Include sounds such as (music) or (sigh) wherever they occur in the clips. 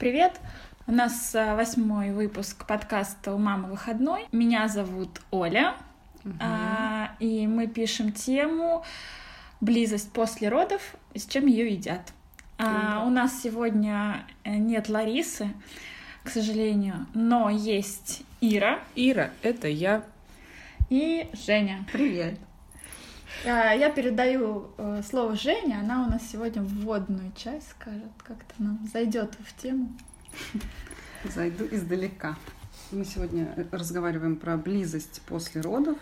Привет! У нас а, восьмой выпуск подкаста «У мамы выходной». Меня зовут Оля, угу. а, и мы пишем тему «Близость после родов и с чем ее едят». А, у нас сегодня э, нет Ларисы, к сожалению, но есть Ира. Ира, это я. И Женя. Привет. А, я передаю э, слово Жене, она у нас сегодня вводную часть скажет, как-то нам зайдет в тему. Зайду издалека. Мы сегодня разговариваем про близость после родов.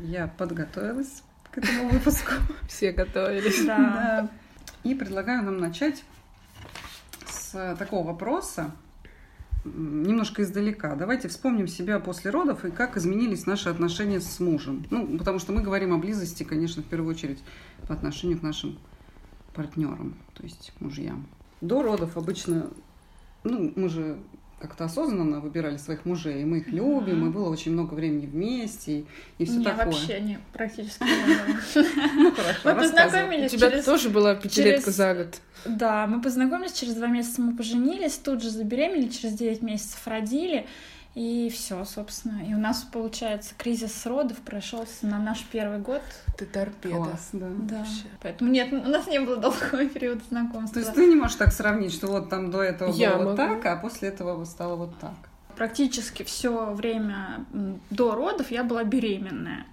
Я подготовилась к этому выпуску. (laughs) Все готовились. Да. И предлагаю нам начать с такого вопроса, немножко издалека. Давайте вспомним себя после родов и как изменились наши отношения с мужем. Ну, потому что мы говорим о близости, конечно, в первую очередь по отношению к нашим партнерам, то есть мужьям. До родов обычно, ну, мы же как-то осознанно выбирали своих мужей, и мы их любим, и было очень много времени вместе, и, и все не, такое. вообще не, практически не (laughs) Ну хорошо, Мы познакомились У тебя через... тоже была пятилетка за год. Да, мы познакомились, через два месяца мы поженились, тут же забеременели, через девять месяцев родили, и все, собственно. И у нас, получается, кризис родов прошелся на наш первый год. Ты торпеда. Класс, да. Да. Поэтому нет, у нас не было долгого (laughs) периода знакомства. То есть ты не можешь так сравнить, что вот там до этого Я было вот могу. так, а после этого вот стало вот так. Практически все время до родов я была беременная.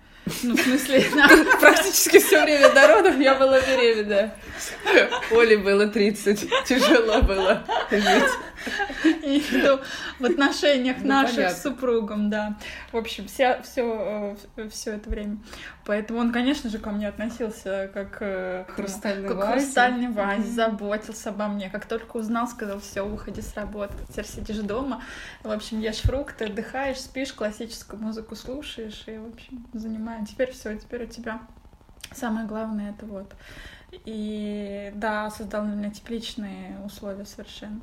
Ну, в смысле, (laughs) да. Практически все время до родов я была беременна. (laughs) Оле было 30. Тяжело было жить. И что в отношениях Ну, наших понятно. с супругом, да. В общем, вся, все, все это время. Поэтому он, конечно же, ко мне относился как э, к Хрустальной как вазе. хрустальной вазе, заботился обо мне. Как только узнал, сказал, все, уходи с работы, теперь сидишь дома. В общем, ешь фрукты, отдыхаешь, спишь, классическую музыку слушаешь, и, в общем, занимаем. Теперь все, теперь у тебя самое главное это вот. И да, создал на меня тепличные условия совершенно.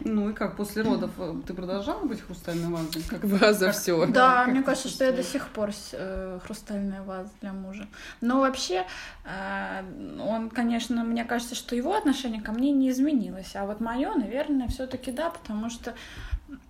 Ну и как, после родов э, ты продолжала быть хрустальной вазой? Как, Ваза как- все. Да, как мне кажется, что я до сих пор э, хрустальная ваза для мужа. Но вообще, э, он, конечно, мне кажется, что его отношение ко мне не изменилось. А вот мое, наверное, все-таки да, потому что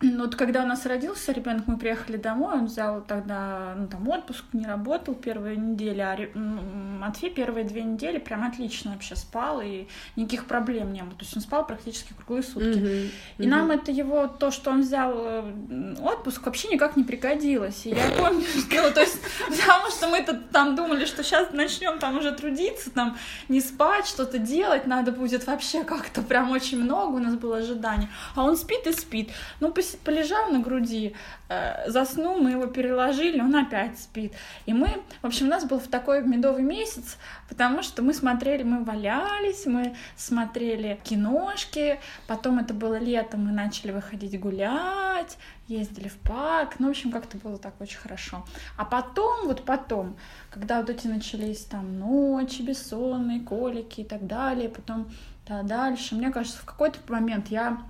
вот когда у нас родился ребенок, мы приехали домой, он взял тогда ну, там отпуск, не работал первые недели, а Матвей первые две недели прям отлично вообще спал, и никаких проблем не было. То есть он спал практически круглые сутки. И нам это его, то, что он взял э, отпуск, вообще никак не пригодилось. И я помню, (laughs) что, ну, то есть, потому что мы-то там думали, что сейчас начнем там уже трудиться, там не спать, что-то делать надо будет вообще как-то прям очень много у нас было ожиданий. А он спит и спит. Ну, полежал на груди, э, заснул, мы его переложили, он опять спит. И мы, в общем, у нас был в такой медовый месяц, потому что мы смотрели, мы валялись, мы смотрели киношки, потом это было лето, мы начали выходить гулять, ездили в парк, ну, в общем, как-то было так очень хорошо. А потом, вот потом, когда вот эти начались там ночи бессонные, колики и так далее, потом да, дальше, мне кажется, в какой-то момент я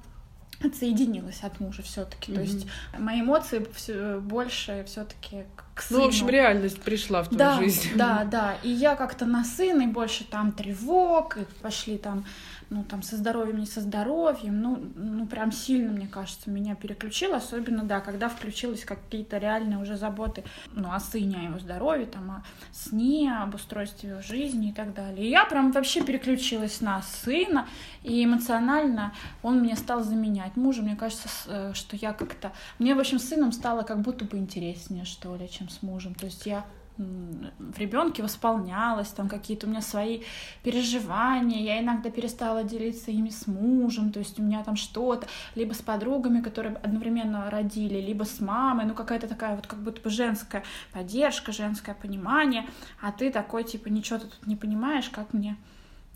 отсоединилась от мужа все-таки. То Мгм. есть мои эмоции всё больше все-таки к сыну. Ну, в общем, реальность пришла в твою Да, жизнь. да, да. И я как-то на сына, и больше там тревог, и пошли там, ну, там, со здоровьем, не со здоровьем. Ну, ну, прям сильно, мне кажется, меня переключило. Особенно, да, когда включились какие-то реальные уже заботы, ну, о сыне, о его здоровье, там, о сне, об устройстве его жизни и так далее. И я прям вообще переключилась на сына, и эмоционально он мне стал заменять мужа. Мне кажется, э, что я как-то... Мне, в общем, с сыном стало как будто бы интереснее, что ли, чем с мужем. То есть я в ребенке восполнялась, там какие-то у меня свои переживания, я иногда перестала делиться ими с мужем, то есть у меня там что-то, либо с подругами, которые одновременно родили, либо с мамой, ну какая-то такая вот как будто бы женская поддержка, женское понимание, а ты такой типа ничего ты тут не понимаешь, как мне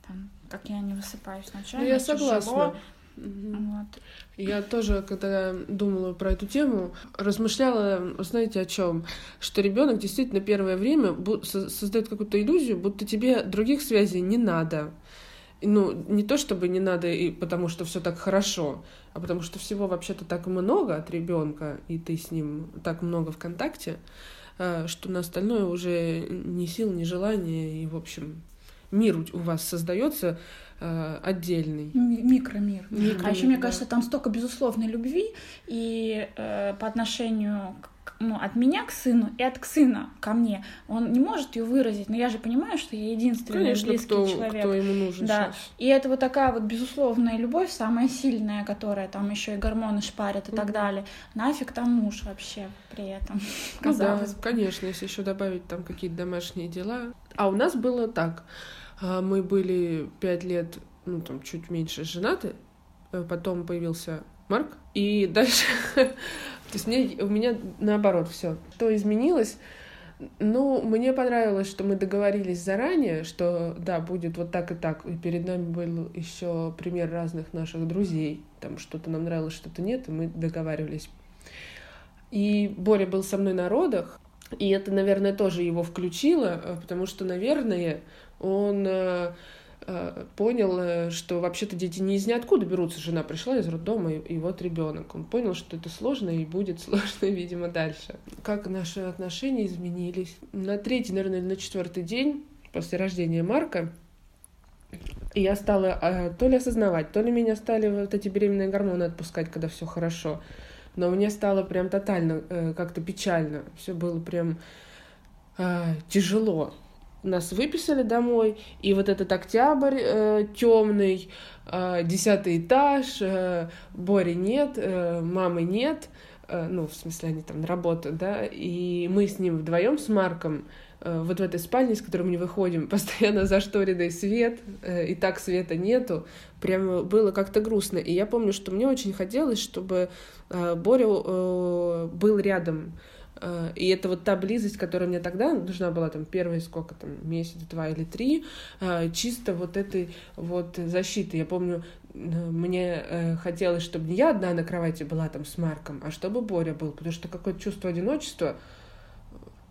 там, как я не высыпаюсь Ну, ночами, я тяжело. согласна. Вот. Я тоже, когда думала про эту тему, размышляла, знаете, о чем? Что ребенок действительно первое время создает какую-то иллюзию, будто тебе других связей не надо. Ну, не то чтобы не надо, и потому что все так хорошо, а потому что всего вообще-то так много от ребенка, и ты с ним так много в контакте, э, что на остальное уже ни сил, ни желания, и, в общем, мир у вас создается э, отдельный. Микромир. Микромир, А еще, мне да. кажется, там столько безусловной любви и э, по отношению к- ну, от меня к сыну и от к сына ко мне. Он не может ее выразить, но я же понимаю, что я единственный Конечно, близкий кто, человек. кто ему нужен Да. сейчас. И это вот такая вот безусловная любовь, самая сильная, которая там еще и гормоны шпарят и так Мгм. далее. Нафиг там муж вообще при этом. Ну да, конечно, если еще добавить там какие-то домашние дела. А у нас было так. А, Мы были пять лет, ну там чуть меньше женаты, э, потом появился Марк, и (laughs) дальше, то есть мне, у меня наоборот все. Что изменилось? Ну, мне понравилось, что мы договорились заранее, что да, будет вот так и так. И перед нами был еще пример разных наших друзей. Там что-то нам нравилось, что-то нет, и мы договаривались. И Боря был со мной на родах, и это, наверное, тоже его включило, э, потому что, наверное, он э, э, понял, э, что вообще-то дети не из ниоткуда берутся. Жена пришла из роддома, и, и вот ребенок. Он понял, что это сложно и будет (laughs) сложно, видимо, дальше. Как наши отношения изменились? На третий, наверное, или на четвертый день после рождения Марка я стала э, то ли осознавать, то ли меня стали вот эти беременные гормоны отпускать, когда все хорошо. Но мне стало прям тотально как-то печально. Все было прям тяжело. Нас выписали домой, и вот этот октябрь э, темный, э, десятый этаж, э, Бори нет, э, мамы нет, э, ну, в смысле, они там работают, да, и мы с ним вдвоем с Марком э, вот в этой спальне, из которой мы не выходим, (laughs) постоянно зашторенный свет, э, и так света нету, прям было как-то грустно. И я помню, что мне очень хотелось, чтобы э, Боря э, был рядом. Э, И это вот та близость, которая мне тогда нужна была, там, первые сколько там, месяц, два или три, э, чисто вот этой вот защиты. Я помню, э, мне хотелось, чтобы не я одна на кровати была там с Марком, а чтобы Боря был, потому что какое-то чувство одиночества,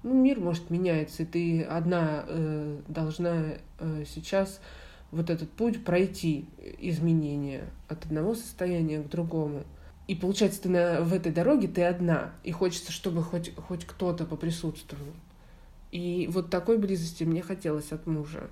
ну, мир, может, меняется, и ты одна должна сейчас вот этот путь пройти, изменения от одного состояния к другому. И получается, ты на, в этой дороге ты одна, и хочется, чтобы хоть, хоть кто-то поприсутствовал. И вот такой близости мне хотелось от мужа.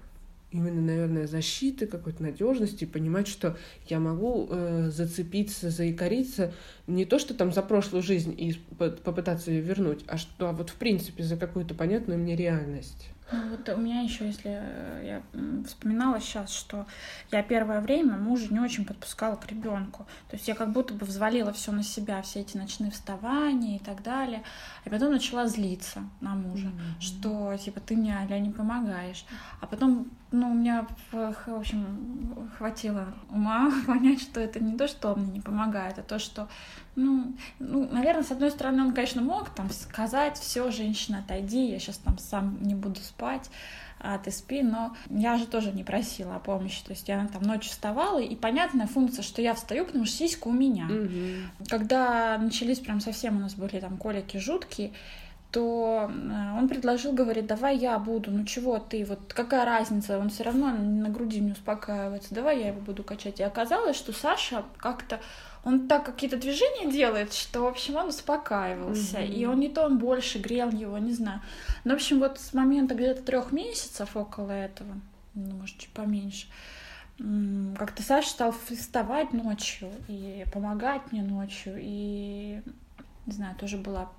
Именно, наверное, защиты, какой-то надежности, понимать, что я могу э, зацепиться, заикариться не то, что там за прошлую жизнь и по- попытаться ее вернуть, а что а вот в принципе за какую-то понятную мне реальность. Ну, вот у меня еще, если э, я вспоминала сейчас, что я первое время мужа не очень подпускала к ребенку. То есть я как будто бы взвалила все на себя, все эти ночные вставания и так далее. И потом начала злиться на мужа, что типа ты мне Аля не помогаешь. А потом, ну, у меня, в в общем, хватило ума (laughs) понять, что это не то, что он мне не помогает, а то, что ну, ну, наверное, с одной стороны, он, конечно, мог там сказать, все, женщина, отойди, я сейчас там сам не буду спать, а ты спи, но я же тоже не просила о помощи, то есть я там ночью вставала, и понятная функция, что я встаю, потому что сиська у меня. Мгм. Когда начались прям совсем у нас были там колики жуткие, то э, он предложил, говорит, давай я буду, ну чего ты, вот какая разница, он все равно на груди не успокаивается, давай я его буду качать. И оказалось, что Саша как-то, он так какие-то движения делает, что, в общем, он успокаивался. Мгм. И он не то, он больше грел его, не знаю. Но, в общем, вот с момента где-то трех месяцев около этого, ну, может, чуть поменьше, как-то Саша стал вставать ночью и помогать мне ночью. И, не знаю, тоже была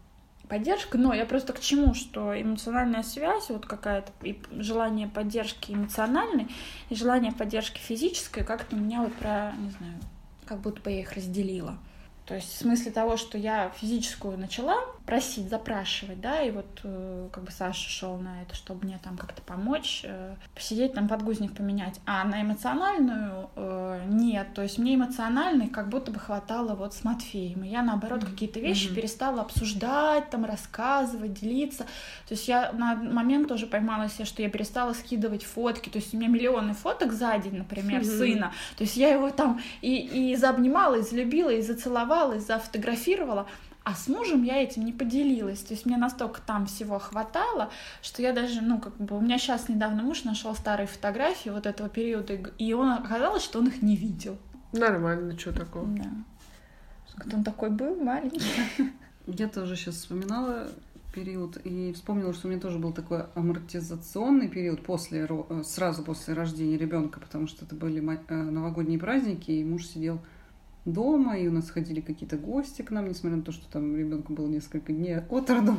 поддержка, но я просто к чему, что эмоциональная связь, вот какая-то и желание поддержки эмоциональной, и желание поддержки физической, как-то меня вот про, не знаю, как будто бы я их разделила. То есть в смысле того, что я физическую начала просить, запрашивать, да, и вот э, как бы Саша шел на это, чтобы мне там как-то помочь, э, посидеть, там подгузник поменять. А на эмоциональную э, нет. То есть мне эмоциональной как будто бы хватало вот с Матфеем. И я, наоборот, Мгм. какие-то вещи Мгм. перестала обсуждать, там, рассказывать, делиться. То есть я на момент тоже поймала себя, что я перестала скидывать фотки. То есть у меня миллионы фоток за день, например, Мгм. сына. То есть я его там и, и заобнимала, и залюбила, и зацеловала, и зафотографировала. А с мужем я этим не поделилась. То есть мне настолько там всего хватало, что я даже, ну, как бы, у меня сейчас недавно муж нашел старые фотографии вот этого периода, и он оказалось, что он их не видел. Нормально, что такого. Да. Вот он такой был маленький. (laughs) Я тоже сейчас вспоминала период и вспомнила, что у меня тоже был такой амортизационный период после, э, сразу после рождения ребенка, потому что это были э, новогодние праздники, и муж сидел дома, и у нас ходили какие-то гости к нам, несмотря на то, что там ребенку было несколько дней от роду.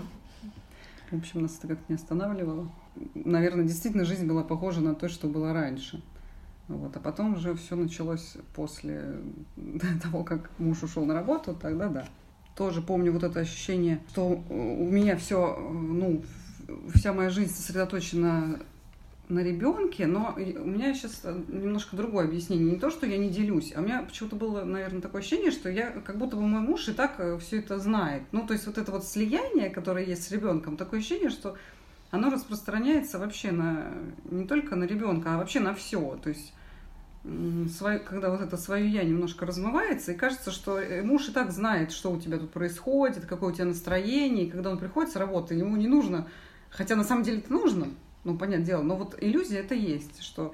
В общем, нас это как-то не останавливало. Наверное, действительно жизнь была похожа на то, что было раньше. Вот. А потом уже все началось после (laughs) того, как муж ушел на работу, тогда да. Тоже помню вот это ощущение, что у меня все, ну, вся моя жизнь сосредоточена на ребенке, но у меня сейчас немножко другое объяснение. Не то, что я не делюсь, а у меня почему-то было, наверное, такое ощущение, что я, как будто бы мой муж и так э, все это знает. Ну, то есть вот это вот слияние, которое есть с ребенком, такое ощущение, что оно распространяется вообще на не только на ребенка, а вообще на все. То есть свое, когда вот это свое я немножко размывается, и кажется, что э, муж и так знает, что у тебя тут происходит, какое у тебя настроение, и когда он приходит с работы, ему не нужно, хотя на самом деле это нужно, ну, понятное дело, но вот иллюзия это есть, что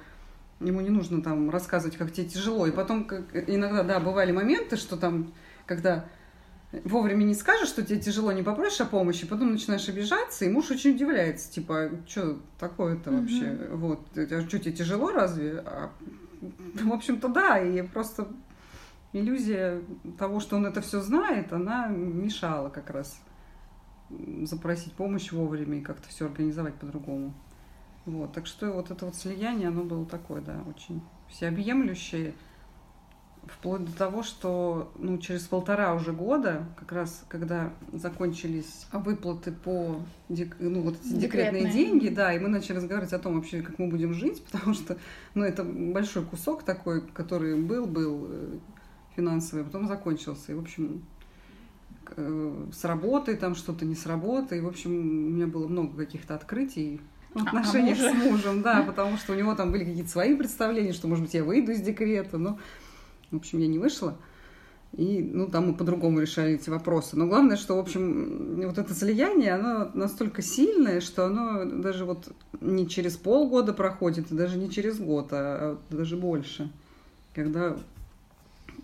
ему не нужно там рассказывать, как тебе тяжело, и потом как, иногда, да, бывали моменты, что там, когда вовремя не скажешь, что тебе тяжело, не попросишь о помощи, потом начинаешь обижаться, и муж очень удивляется, типа, что такое-то вообще, mm-hmm. вот, что тебе тяжело разве? А в общем-то, да, и просто иллюзия того, что он это все знает, она мешала как раз запросить помощь вовремя и как-то все организовать по-другому. Вот, так что вот это вот слияние, оно было такое, да, очень всеобъемлющее, вплоть до того, что ну, через полтора уже года, как раз когда закончились выплаты по ну, вот эти декретные. декретные деньги, да, и мы начали разговаривать о том вообще, как мы будем жить, (laughs) потому что ну, это большой кусок такой, который был, был э, финансовый, а потом закончился. И, в общем, э, с работой там что-то не с работой. И, в общем, у меня было много каких-то открытий в отношениях а, с мужем, да, потому что у него там были какие-то свои представления, что, может быть, я выйду из декрета, но в общем, я не вышла. И, ну, там мы по-другому решали эти вопросы. Но главное, что, в общем, вот это слияние, оно настолько сильное, что оно даже вот не через полгода проходит, и даже не через год, а даже больше. Когда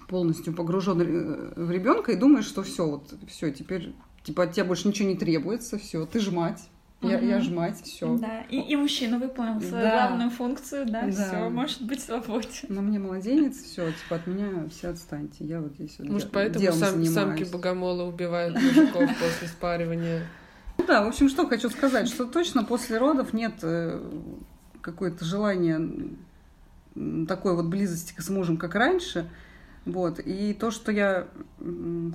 полностью погружен в ребенка и думаешь, что все, вот все, теперь типа от тебя больше ничего не требуется, все, ты ж мать. Я, угу. я ж мать, все. Да, и, и мужчина выполнил свою да. главную функцию, да, да. все, может быть свободен. Но мне младенец, все, типа от меня все отстаньте, я вот здесь вот Может, поэтому сам, самки богомола убивают мужиков после спаривания? Ну да, в общем, что хочу сказать, что точно после родов нет э, какое-то желания такой вот близости с мужем, как раньше. Вот. И то, что я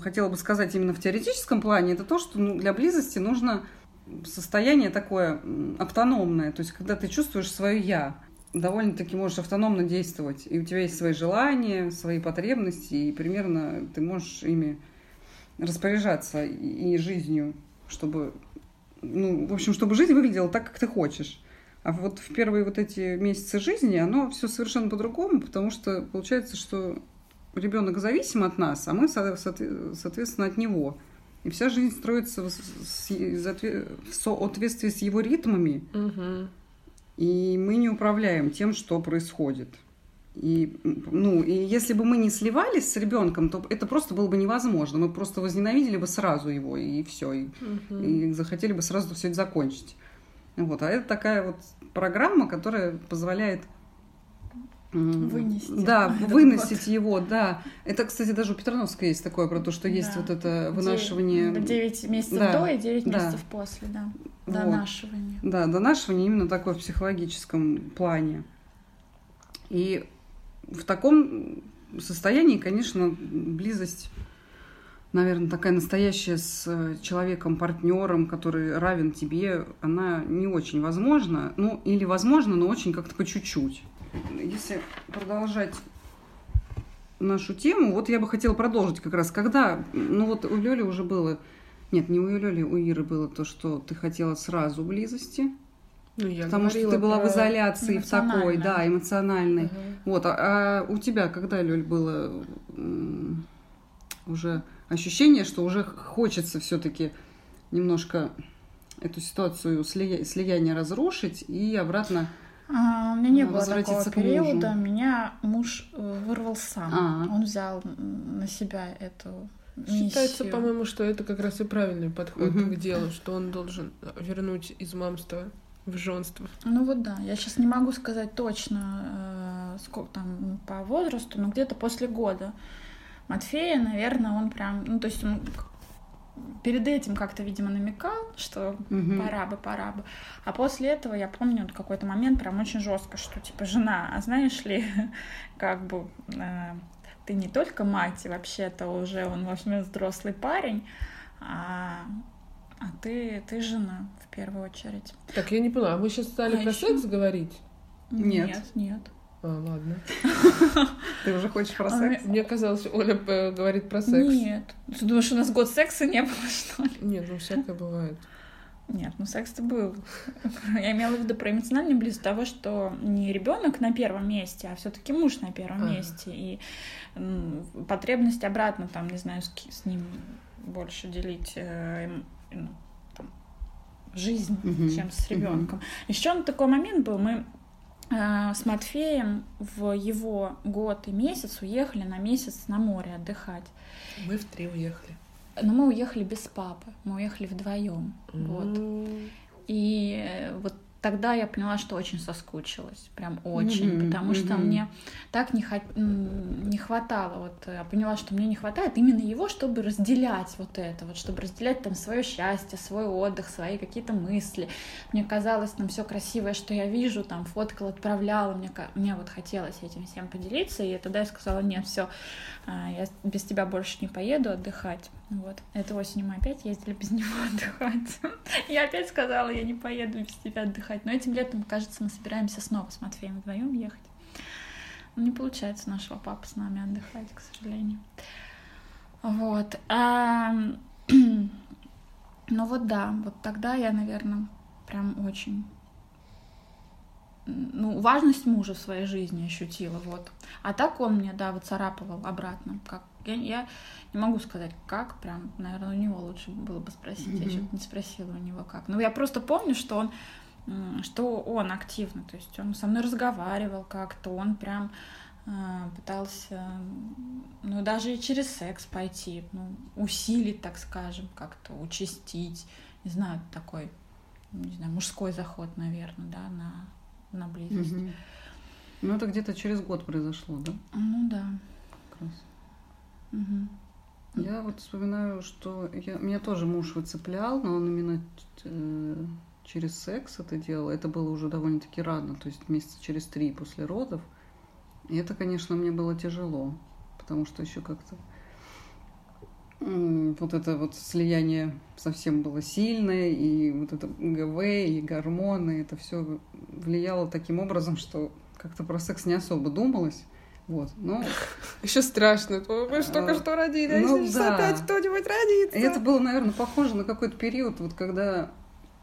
хотела бы сказать именно в теоретическом плане, это то, что ну, для близости нужно состояние такое автономное, то есть когда ты чувствуешь свое я, довольно-таки можешь автономно действовать, и у тебя есть свои желания, свои потребности, и примерно ты можешь ими распоряжаться и жизнью, чтобы, ну, в общем, чтобы жизнь выглядела так, как ты хочешь. А вот в первые вот эти месяцы жизни оно все совершенно по-другому, потому что получается, что ребенок зависим от нас, а мы, соответственно, от него. И вся жизнь строится в, в соответствии с его ритмами. Угу. И мы не управляем тем, что происходит. И, ну, и если бы мы не сливались с ребенком, то это просто было бы невозможно. Мы просто возненавидели бы сразу его, и все. И, угу. и захотели бы сразу все это закончить. Вот. А это такая вот программа, которая позволяет Вынести. Да, (laughs) выносить его, да. Это, кстати, даже у Петрановской есть такое про то, что есть да. вот это вынашивание. 9 месяцев да. до и 9 да. месяцев после, да. Донашивание. Вот. Да, донашивание именно такое в психологическом плане. И в таком состоянии, конечно, близость, наверное, такая настоящая с человеком, партнером, который равен тебе, она не очень возможна. Ну, или возможно, но очень как-то по чуть-чуть если продолжать нашу тему, вот я бы хотела продолжить как раз, когда, ну вот у Лёли уже было, нет, не у Лёли, у Иры было то, что ты хотела сразу близости, ну, я потому что ты была в изоляции в такой, да, эмоциональной. Угу. Вот, а, а у тебя когда, Лёль, было уже ощущение, что уже хочется все-таки немножко эту ситуацию слия... слияния разрушить и обратно а, у меня не было такого периода. Меня муж э, вырвал сам. А-а. Он взял на себя эту Считается, миссию. по-моему, что это как раз и правильный подход Мгм. к делу, что он должен вернуть из мамства в женство. Ну вот да, я сейчас не могу сказать точно, э, сколько там по возрасту, но где-то после года Матфея, наверное, он прям, ну то есть он перед этим как-то, видимо, намекал, что Мгм. пора бы, пора бы. А после этого я помню какой-то момент прям очень жестко, что типа жена, а знаешь ли, (laughs) как бы э, ты не только мать, и вообще-то уже он, в общем, взрослый парень, а, а ты, ты жена в первую очередь. Так, я не поняла, а мы сейчас стали А про ещё- секс говорить? Нет. Нет, нет. А, ладно. (laughs) Ты уже хочешь про А секс? Мне казалось, Оля э, говорит про секс. Нет. Ты думаешь, у нас год секса не было, что ли? Нет, ну всякое бывает. Нет, ну секс-то был. (laughs) Я имела в виду про эмоциональную близость того, что не ребенок на первом месте, а все-таки муж на первом Ага. месте. И потребность обратно, там, не знаю, с, с ним больше делить э, ну, там, жизнь, Мгм. чем с ребенком. Еще такой момент был, мы э, с Матфеем в его год и месяц уехали на месяц на море отдыхать. Мы в три уехали. Но мы уехали без папы, мы уехали вдвоем. Вот. М. И э, вот тогда я поняла, что очень соскучилась, прям очень, Мгм, потому что мгм. мне так не, хот- м, не хватало, вот я поняла, что мне не хватает именно его, чтобы разделять вот это, вот чтобы разделять там свое счастье, свой отдых, свои какие-то мысли. Мне казалось, там все красивое, что я вижу, там фоткала, отправляла, мне, мне вот хотелось этим всем поделиться, и тогда я сказала, нет, все, я без тебя больше не поеду отдыхать. Вот. Этой осенью мы опять ездили без (laughs) него отдыхать. Я опять сказала, я не поеду без тебя отдыхать. Но этим летом, кажется, мы собираемся снова с Матфеем вдвоем ехать. Но не получается нашего папы с нами отдыхать, к сожалению. Вот. А, (clears throat) Ну вот да, вот тогда я, наверное, прям очень ну, важность мужа в своей жизни ощутила, вот. А так он мне, да, выцарапывал обратно. Как я, я не могу сказать, как, прям, наверное, у него лучше было бы спросить. Я Мгм. что-то не спросила у него как. Ну, я просто помню, что он, что он активно, то есть он со мной разговаривал как-то, он прям э, пытался, ну, даже и через секс пойти, ну, усилить, так скажем, как-то участить, не знаю, такой, не знаю, мужской заход, наверное, да, на, на близость. Мгм. Ну, это где-то через год произошло, да? Ну да. Как Мгм. Я вот вспоминаю, что я, меня тоже муж выцеплял, но он именно э, через секс это делал. Это было уже довольно-таки рано, то есть месяца через три после родов. И это, конечно, мне было тяжело, потому что еще как-то вот это вот слияние совсем было сильное, и вот это ГВ, и гормоны, это все влияло таким образом, что как-то про секс не особо думалось. Вот. Но Еще страшно. Мы же только А, что родили, а ну если сейчас да. опять кто-нибудь родится? И это было, наверное, похоже на какой-то период, вот когда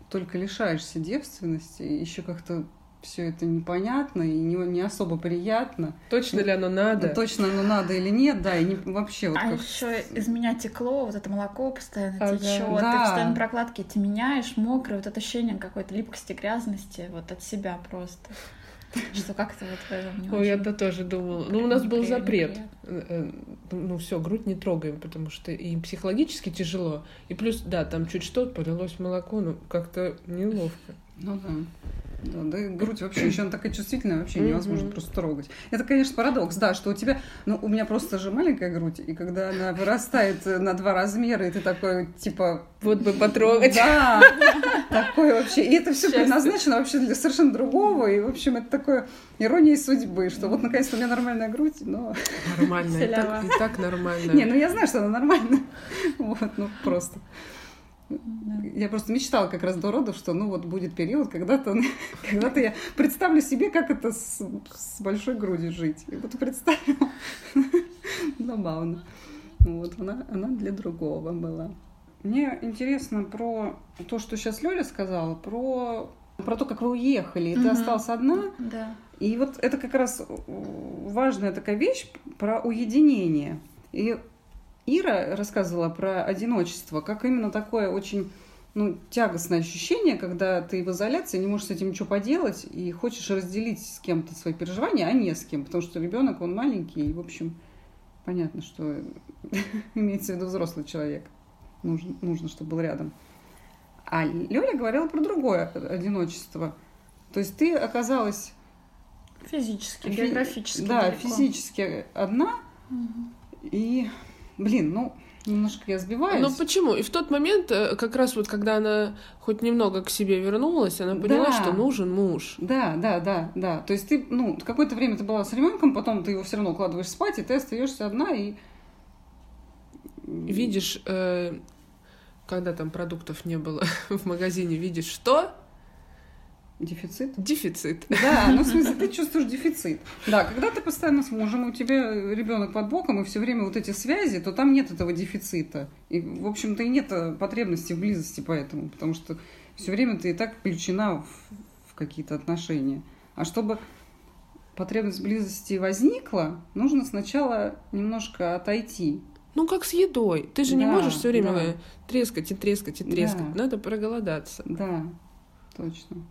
только лишаешься девственности, еще как-то все это непонятно и не, не особо приятно. Точно ли оно надо? Ну, точно оно надо или нет, да, и не, вообще вот а как... еще из меня текло, вот это молоко постоянно Ага. течет, Да. ты постоянно прокладки эти меняешь, мокрое, вот это ощущение какой-то липкости, грязности, вот от себя просто. (laughs) Что как-то вот в этом не Ой, очень. я-то тоже думала. Ну, у нас был запрет. Э, э, Ну, все, грудь не трогаем, потому что и психологически тяжело. И плюс, да, там чуть что, полилось молоко, ну, как-то неловко. Ну да. Да, да, и грудь вообще еще она такая чувствительная, вообще невозможно Мгм. просто трогать. Это, конечно, парадокс, да, что у тебя, ну, у меня просто же маленькая грудь, и когда она вырастает на два размера, и ты такой, типа, Вот бы потрогать. Да, такой вообще. И это все предназначено вообще для совершенно другого. И, в общем, это такое ирония судьбы, что вот наконец-то у меня нормальная грудь, но... Нормально, и так, и так нормально. Не, ну я знаю, что она нормальная. Вот, ну просто. Да. Я просто мечтала как раз до родов, что ну вот будет период, когда-то (laughs) когда я представлю себе, как это с, с большой грудью жить. И вот представила. (laughs) Забавно. Вот, она, она для другого была. Мне интересно про то, что сейчас Лёля сказала, про, про то, как вы уехали, и ты Мгм. осталась одна. Да. И вот это как раз важная такая вещь про уединение. И Ира рассказывала про одиночество, как именно такое очень ну, тягостное ощущение, когда ты в изоляции, не можешь с этим ничего поделать, и хочешь разделить с кем-то свои переживания, а не с кем, потому что ребенок, он маленький, и, в общем, понятно, что (laughs) имеется в виду взрослый человек. Нужно, нужно, чтобы был рядом. А Лёля говорила про другое одиночество. То есть ты оказалась... Физически, географически Да, далеко. физически одна. И, блин, ну, немножко я сбиваюсь. Ну почему? И в тот момент, э, как раз вот когда она хоть немного к себе вернулась, она поняла, Да. что нужен муж. Да, да, да, да. То есть ты, ну, какое-то время ты была с ребенком, потом ты его все равно укладываешь спать, и ты остаешься одна и Видишь, э, когда там продуктов не было (laughs) в магазине, видишь что? Дефицит. Дефицит. Да, ну в смысле ты чувствуешь дефицит. Да, когда ты постоянно с мужем, у тебя ребенок под боком, и все время вот эти связи, то там нет этого дефицита. И, в общем-то, и нет э, потребности в близости поэтому, потому что все время ты и так включена в, в какие-то отношения. А чтобы потребность в близости возникла, нужно сначала немножко отойти. Ну, как с едой. Ты же не Да, можешь все время да. трескать и трескать и трескать. Да. Надо проголодаться. Да, точно.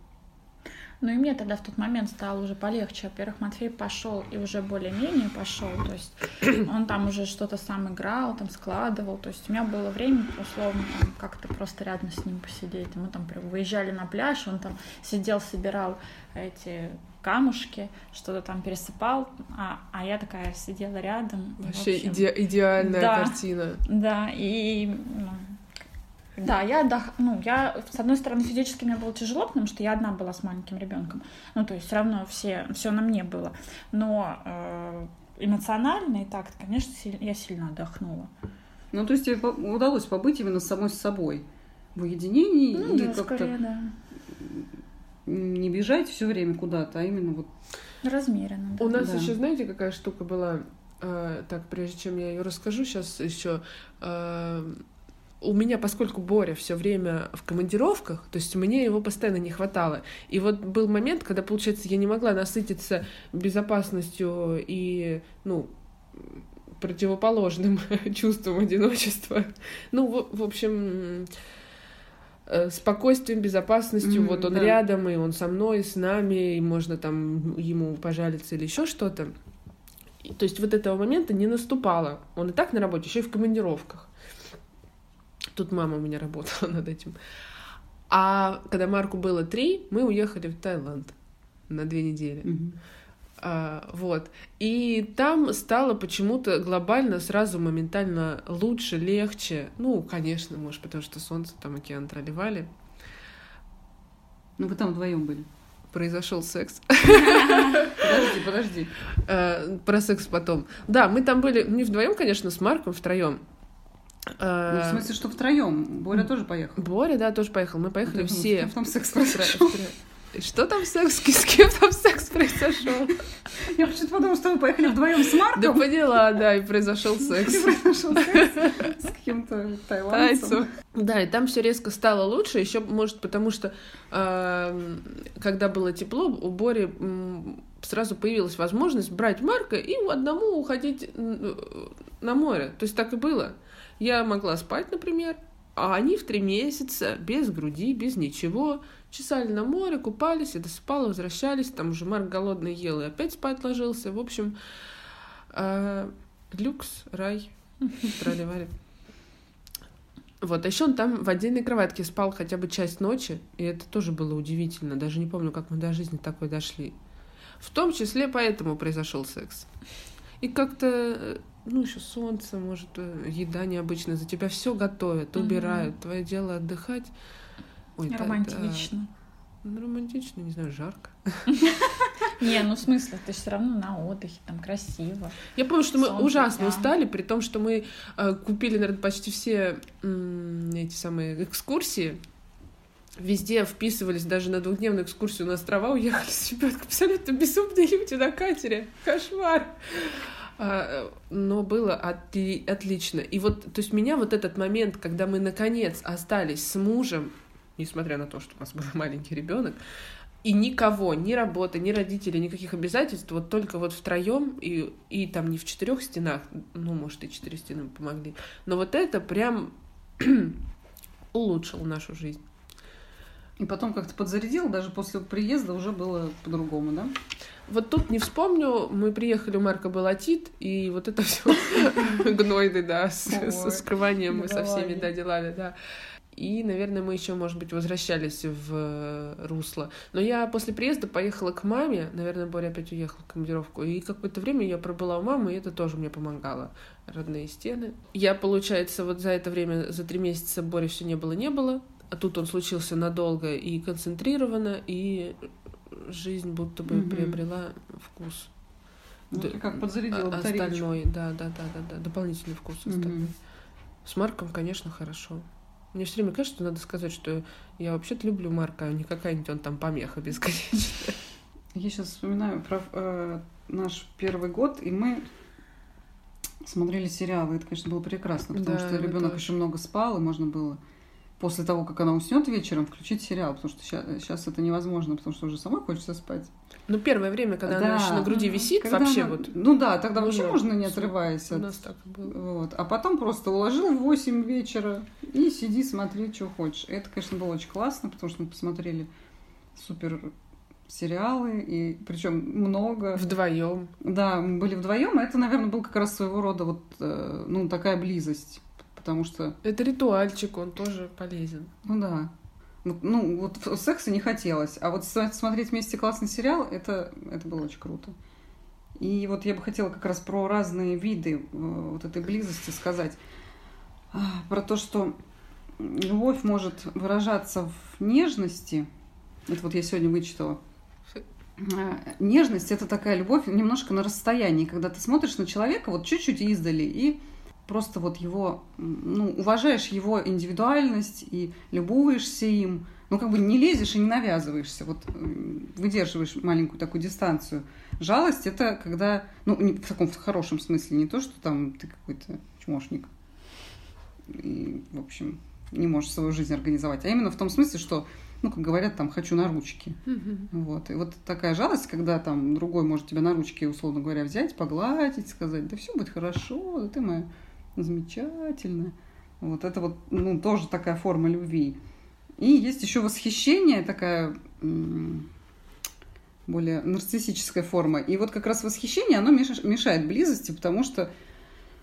Ну и мне тогда в тот момент стало уже полегче. Во-первых, Матвей пошел и уже более-менее пошел. То есть (clears throat) он там уже что-то сам играл, там складывал. То есть у меня было время, условно, там, как-то просто рядом с ним посидеть. Мы там выезжали на пляж, он там сидел, собирал эти камушки, что-то там пересыпал, а, а я такая сидела рядом. Вообще иде- идеальная да. картина. Да, и ну, да, я отдох... ну, я, с одной стороны, физически мне было тяжело, потому что я одна была с маленьким ребенком. Ну, то есть все равно все, все на мне было. Но э, эмоционально и так, конечно, я сильно отдохнула. Ну, то есть тебе удалось побыть именно самой с собой в уединении Ну, и да, как-то скорее, да. не бежать все время куда-то, а именно вот Размеренно. да. У нас Да. еще, знаете, какая штука была? Э, так, прежде чем я ее расскажу, сейчас еще у меня, поскольку Боря все время в командировках, то есть мне его постоянно не хватало. И вот был момент, когда, получается, я не могла насытиться безопасностью и, ну, противоположным (laughs) чувством одиночества. Ну, в, в общем, э, спокойствием, безопасностью. Мгм, вот он да. рядом, и он со мной, и с нами, и можно там ему пожалиться или еще что-то. То есть вот этого момента не наступало. Он и так на работе, еще и в командировках. Тут мама у меня работала (laughs) над этим. А когда Марку было три, мы уехали в Таиланд на две недели. мгм. А, вот. И там стало почему-то глобально сразу моментально лучше, легче. Ну, конечно, может, потому что солнце, там океан проливали. Ну, вы там вдвоем были. Произошел секс. (laughs) Подожди, подожди. Э, Про секс потом. Да, мы там были не вдвоем, конечно, с Марком втроем. Э, Ну, в смысле, что втроем. Боря тоже поехал. Боря, да, тоже поехал. Мы поехали думала, все. (laughs) с кем там секс произошел. Что там секс? С кем там секс произошел? Я почему-то подумала, что вы поехали вдвоем с Да Марком. поняла, да, и произошел секс. И произошел секс (laughs) с каким-то тайландцем. Тайцу. Да, и там все резко стало лучше, еще, может, потому что э, когда было тепло, у Бори сразу появилась возможность брать Марка и одному уходить м, на море. То есть так и было. Я могла спать, например, а они в три месяца без груди, без ничего, чесали на море, купались, я досыпала, возвращались, там уже Марк голодный ел и опять спать ложился. В общем, э, люкс, рай, тролливали. Вот, а еще он там в отдельной кроватке спал хотя бы часть ночи, и это тоже было удивительно. Даже не помню, как мы до жизни такой дошли. В том числе поэтому произошел секс. И как-то, э, ну, еще солнце, может, э, еда необычная, за тебя все готовят, убирают. Твое дело отдыхать. Ой, да, Романтично. да. Ну, романтично, не знаю, жарко. (laughs) Не, ну в смысле, ты все равно на отдыхе, там красиво. Я помню, что мы ужасно да. устали, при том, что мы э, купили, наверное, почти все эти самые экскурсии. Везде вписывались, даже на двухдневную экскурсию на острова уехали (laughs) с ребенком. Абсолютно безумные люди на катере. Кошмар. А, Но было отли- отлично. И вот, то есть меня вот этот момент, когда мы наконец остались с мужем, несмотря на то, что у нас был (laughs) маленький ребенок, и никого, ни работы, ни родителей, никаких обязательств, вот только вот втроем и, и там не в четырех стенах, ну, может, и четыре стены помогли. Но вот это прям (clears throat) улучшило нашу жизнь. И потом как-то подзарядил, даже после приезда уже было по-другому, да? Вот тут не вспомню, мы приехали, у Марка был отит, и вот это все (laughs) гнойный, да, с скрыванием мы со всеми, да, делали, да. И, наверное, мы еще, может быть, возвращались в русло. Но я после приезда поехала к маме, наверное, Боря опять уехал в командировку, и какое-то время я пробыла у мамы, и это тоже мне помогало. Родные стены. Я, получается, вот за это время, за три месяца Боря все не было, не было. А тут он случился надолго и концентрированно, и жизнь будто бы угу. приобрела вкус. Вот Д- как подзарядила Остальной, да, да, да, да, да, дополнительный вкус угу. остальной. С Марком, конечно, хорошо. Мне все время кажется, что надо сказать, что я вообще-то люблю Марка, а не какая-нибудь он там помеха бесконечная. (laughs) Я сейчас вспоминаю про э, наш первый год, и мы смотрели сериалы. Это, конечно, было прекрасно, потому да, что ребенок еще много спал, и можно было после того, как она уснет вечером, включить сериал, потому что сейчас, сейчас это невозможно, потому что уже самой хочется спать. Ну, первое время, когда да. она еще на груди висит, когда вообще она... вот. Ну да, тогда вообще ну, можно, не отрываясь. От... У нас так было. Вот. А потом просто уложил в 8 вечера и сиди, смотри, что хочешь. Это, конечно, было очень классно, потому что мы посмотрели супер сериалы, и причем много. Вдвоем. Да, мы были вдвоем. Это, наверное, был как раз своего рода вот, э, ну, такая близость потому что... Это ритуальчик, он тоже полезен. Ну да. Ну, вот секса не хотелось, а вот смотреть вместе классный сериал, это, это было очень круто. И вот я бы хотела как раз про разные виды э, вот этой близости сказать. А, про то, что любовь может выражаться в нежности. Это вот я сегодня вычитала. А, нежность – это такая любовь немножко на расстоянии, когда ты смотришь на человека вот чуть-чуть издали и просто вот его, ну, уважаешь его индивидуальность и любуешься им, ну, как бы не лезешь и не навязываешься, вот выдерживаешь маленькую такую дистанцию. Жалость — это когда, ну, не, в таком в хорошем смысле, не то, что там ты какой-то чмошник и, в общем, не можешь свою жизнь организовать, а именно в том смысле, что ну, как говорят, там, хочу на ручки. Mm-hmm. Вот. И вот такая жалость, когда там другой может тебя на ручки, условно говоря, взять, погладить, сказать, да все будет хорошо, да ты моя замечательно. Вот это вот, ну, тоже такая форма любви. И есть еще восхищение, такая более нарциссическая форма. И вот как раз восхищение, оно мешает близости, потому что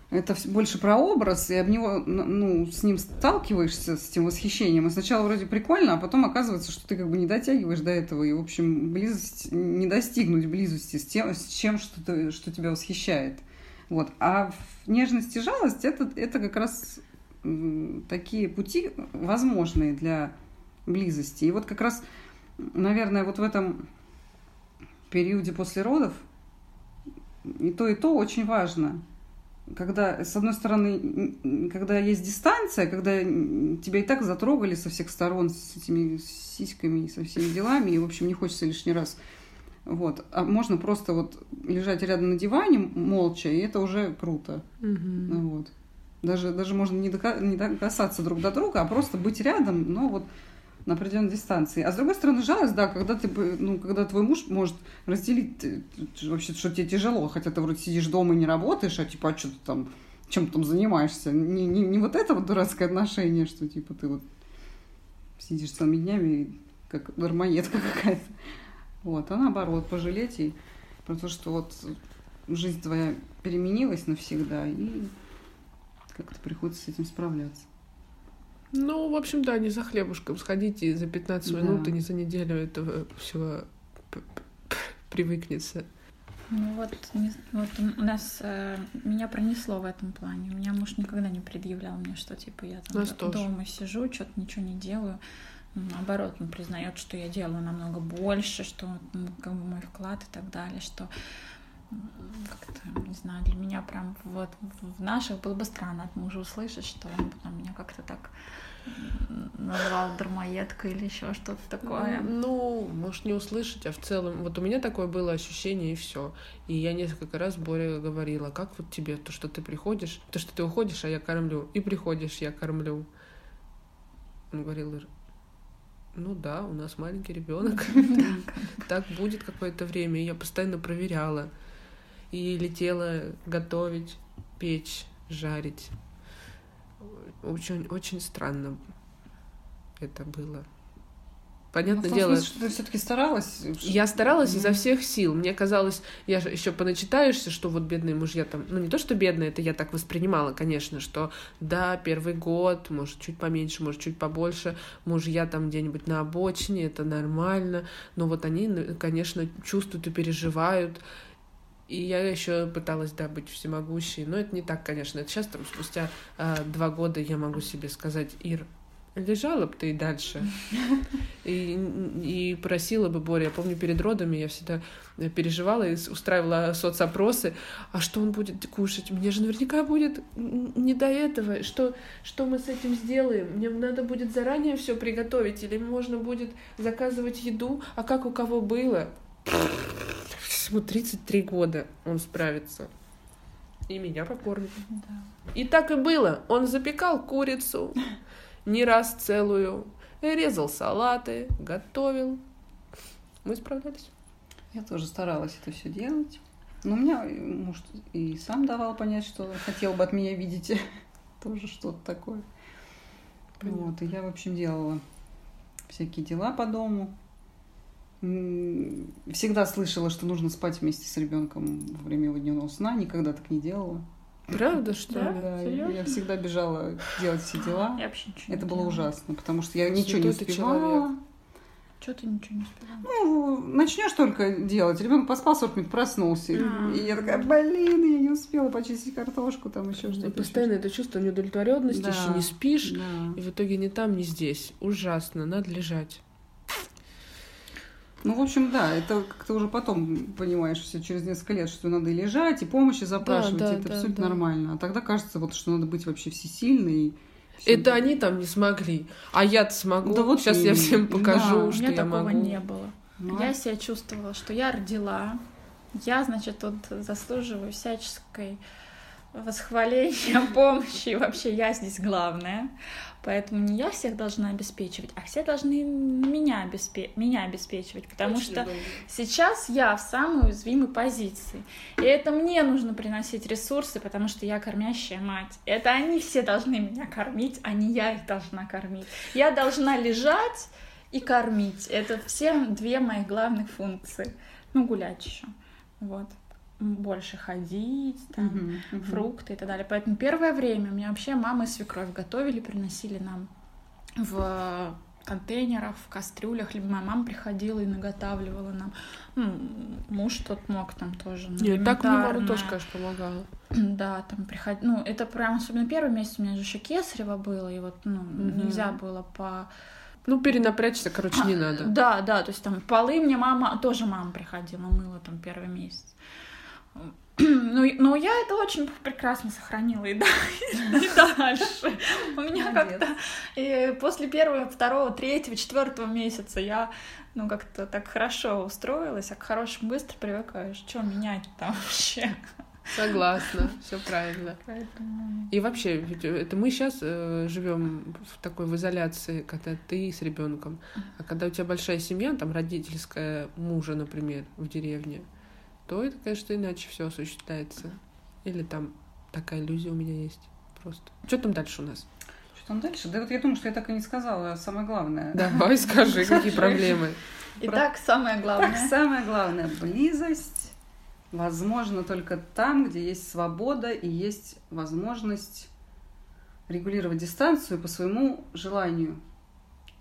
это больше про образ, и об него, ну, с ним сталкиваешься, с этим восхищением. И сначала вроде прикольно, а потом оказывается, что ты как бы не дотягиваешь до этого. И, в общем, близость, не достигнуть близости с тем, с чем, что, ты, что тебя восхищает. Вот. А нежность и жалость это, это как раз такие пути возможные для близости. И вот как раз, наверное, вот в этом периоде после родов и то, и то очень важно. Когда, с одной стороны, когда есть дистанция, когда тебя и так затрогали со всех сторон с этими сиськами, со всеми делами, и, в общем, не хочется лишний раз вот. А можно просто вот лежать рядом на диване молча, и это уже круто. Угу. Вот. Даже, даже можно не, дока- не касаться друг до друга, а просто быть рядом, но вот на определенной дистанции. А с другой стороны, жалость, да, когда ты, ну, когда твой муж может разделить вообще, что тебе тяжело, хотя ты вроде сидишь дома и не работаешь, а типа, а что ты там, чем ты там занимаешься? Не, не, не вот это вот дурацкое отношение, что типа ты вот сидишь целыми днями, как дармоедка (laughs) какая-то. Вот, а наоборот, пожалеть и про то, что вот жизнь твоя переменилась навсегда, и как-то приходится с этим справляться. Ну, в общем, да, не за хлебушком сходите за 15 да. минут, и не за неделю этого всего привыкнется. Ну вот, не, вот у нас э, меня пронесло в этом плане. У меня муж никогда не предъявлял мне, что типа я там дома тоже. сижу, что-то ничего не делаю наоборот, он признает, что я делаю намного больше, что как бы мой вклад и так далее, что как-то, не знаю, для меня прям вот в наших было бы странно от мужа услышать, что он потом меня как-то так назвал дармоедкой или еще что-то такое. Ну, может не услышать, а в целом, вот у меня такое было ощущение и все. И я несколько раз Боря говорила, как вот тебе то, что ты приходишь, то, что ты уходишь, а я кормлю, и приходишь, я кормлю. Он говорил, ну да, у нас маленький ребенок. (laughs) Так будет какое-то время. Я постоянно проверяла. И летела готовить, печь, жарить. Очень, очень странно это было. Понятное Ну, дело, смысле, что ты все-таки старалась. я старалась изо Мгм. всех сил. Мне казалось, я же еще поначитаешься, что вот бедные мужья там, ну не то, что бедные, это я так воспринимала, конечно, что да, первый год, может, чуть поменьше, может, чуть побольше, мужья там где-нибудь на обочине, это нормально, но вот они, конечно, чувствуют и переживают. И я еще пыталась, да, быть всемогущей, но это не так, конечно. Это сейчас, там, спустя а, два года я могу себе сказать, Ир, лежала бы ты и дальше. (laughs) И, и просила бы Боря. Я помню, перед родами я всегда переживала и устраивала соцопросы. А что он будет кушать? Мне же наверняка будет не до этого. Что, что мы с этим сделаем? Мне надо будет заранее все приготовить? Или можно будет заказывать еду? А как у кого было? Всему 33 года он справится. И меня покормит. Да. И так и было. Он запекал курицу (laughs) не раз целую, резал салаты, готовил. Мы справлялись. Я тоже старалась это все делать. Но у меня муж и сам давал понять, что хотел бы от меня видеть (laughs) тоже что-то такое. Понятно. Вот, и я, в общем, делала всякие дела по дому. Всегда слышала, что нужно спать вместе с ребенком во время его дневного сна. Никогда так не делала. Правда, что Да? ли? Да, я, Серьёзно? я всегда бежала делать все дела. Я вообще ничего Это не было делала. ужасно, потому что я ничего не Святой успевала. Чё ты ничего не успела? Ну, начнешь только делать. Ребенок поспал 40 минут, проснулся. А. И я такая, блин, я не успела почистить картошку, там еще что-то. постоянно это чувство неудовлетворенности, Да. еще не спишь, Да. и в итоге ни там, ни здесь. Ужасно, надо лежать. Ну, в общем, да, это как-то уже потом понимаешь все через несколько лет, что надо и лежать, и помощи запрашивать, да, и это да, абсолютно да. нормально. А тогда кажется, вот, что надо быть вообще всесильной. и всё. Это они там не смогли, а я-то смогу. Да вот Сейчас я именно. всем покажу, Да. У что меня я такого могу. не было. Ну, Я себя чувствовала, что я родила. Я, значит, тут заслуживаю всяческой восхваления, (laughs) помощи. И вообще я здесь главная. Поэтому не я всех должна обеспечивать, а все должны меня, обеспе- меня обеспечивать. Потому Очень что удобно. сейчас я в самой уязвимой позиции. И это мне нужно приносить ресурсы, потому что я кормящая мать. Это они все должны меня кормить, а не я их должна кормить. Я должна лежать и кормить. Это все две моих главных функции. Ну, гулять еще. Вот. Больше ходить, там, мгм, мгм. фрукты и так далее. Поэтому первое время у меня вообще мама и свекровь готовили, приносили нам в контейнерах, в кастрюлях, либо моя мама приходила и наготавливала нам. Ну, муж тот мог там тоже. ну, так мне мама тоже, конечно, помогала. (clears throat) Да, там приход... Ну, это прям, особенно первый месяц у меня же еще кесарево было, и вот, ну, Мгм. нельзя было по... Ну, перенапрячься, короче, не А, надо. Да, да, то есть там полы мне мама, тоже мама приходила, мыла там первый месяц. (clears throat) Ну, но я это очень прекрасно сохранила и, да, (laughs) и дальше. У меня как-то и после первого, второго, третьего, четвертого месяца я ну как-то так хорошо устроилась, а к хорошему быстро привыкаешь. Что менять там (laughs) вообще? Согласна, все правильно. Поэтому... И вообще, ведь это мы сейчас живем в такой в изоляции, когда ты с ребенком, а когда у тебя большая семья, там родительская мужа, например, в деревне, то это, конечно, иначе все осуществляется. Или там такая иллюзия у меня есть просто. Что там дальше у нас? Что там дальше? Да вот я думаю, что я так и не сказала самое главное. Давай скажи, (laughs) какие проблемы. (laughs) Итак, самое Так, главное. самое главное, близость возможно только там, где есть свобода и есть возможность регулировать дистанцию по своему желанию.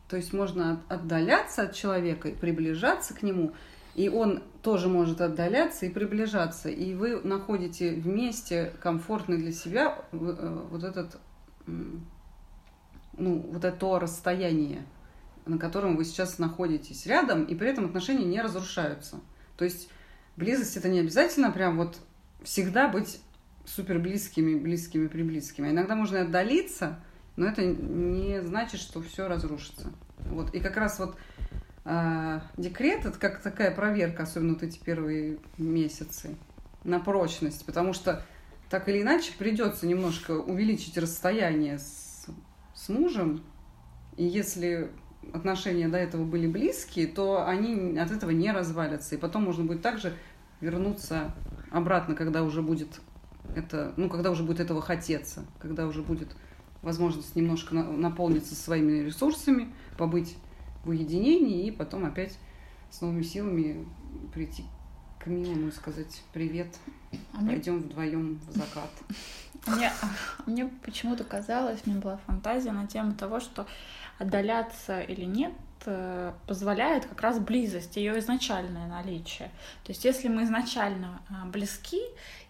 То есть можно от- отдаляться от человека и приближаться к нему, и он тоже может отдаляться и приближаться, и вы находите вместе комфортный для себя э, вот этот ну, вот это то расстояние, на котором вы сейчас находитесь рядом, и при этом отношения не разрушаются. То есть близость это не обязательно прям вот всегда быть супер близкими, близкими, приблизкими. А иногда можно отдалиться, но это не значит, что все разрушится. Вот. И как раз вот а, декрет это как такая проверка, особенно вот эти первые месяцы, на прочность, потому что так или иначе придется немножко увеличить расстояние с, с мужем, и если отношения до этого были близкие, то они от этого не развалятся. И потом можно будет также вернуться обратно, когда уже будет это, ну, когда уже будет этого хотеться, когда уже будет возможность немножко на- наполниться своими ресурсами, побыть уединении и потом опять с новыми силами прийти к милому и сказать привет, А мне, пойдем вдвоем в закат. (laughs) мне, мне почему-то казалось, у меня была фантазия на тему того, что отдаляться или нет э, позволяет как раз близость, ее изначальное наличие. То есть если мы изначально а, близки,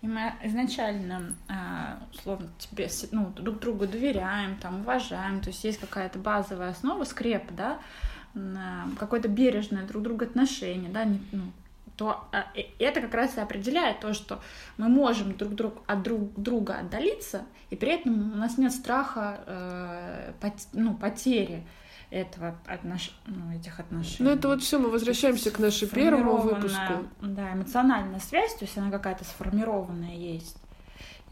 и мы изначально, а, условно, тебе, ну, друг другу доверяем, там, уважаем, то есть есть какая-то базовая основа, скреп, да, какое-то бережное друг друга отношение, да, не- ну, то а, э, это как раз и определяет то, что мы можем друг друг, от друг друга отдалиться, и при этом у нас нет страха э, пот- ну, потери этого отнош... ну, этих отношений. Ну это вот все, мы возвращаемся к нашему первому выпуску. Да, эмоциональная связь, то есть она какая-то сформированная есть.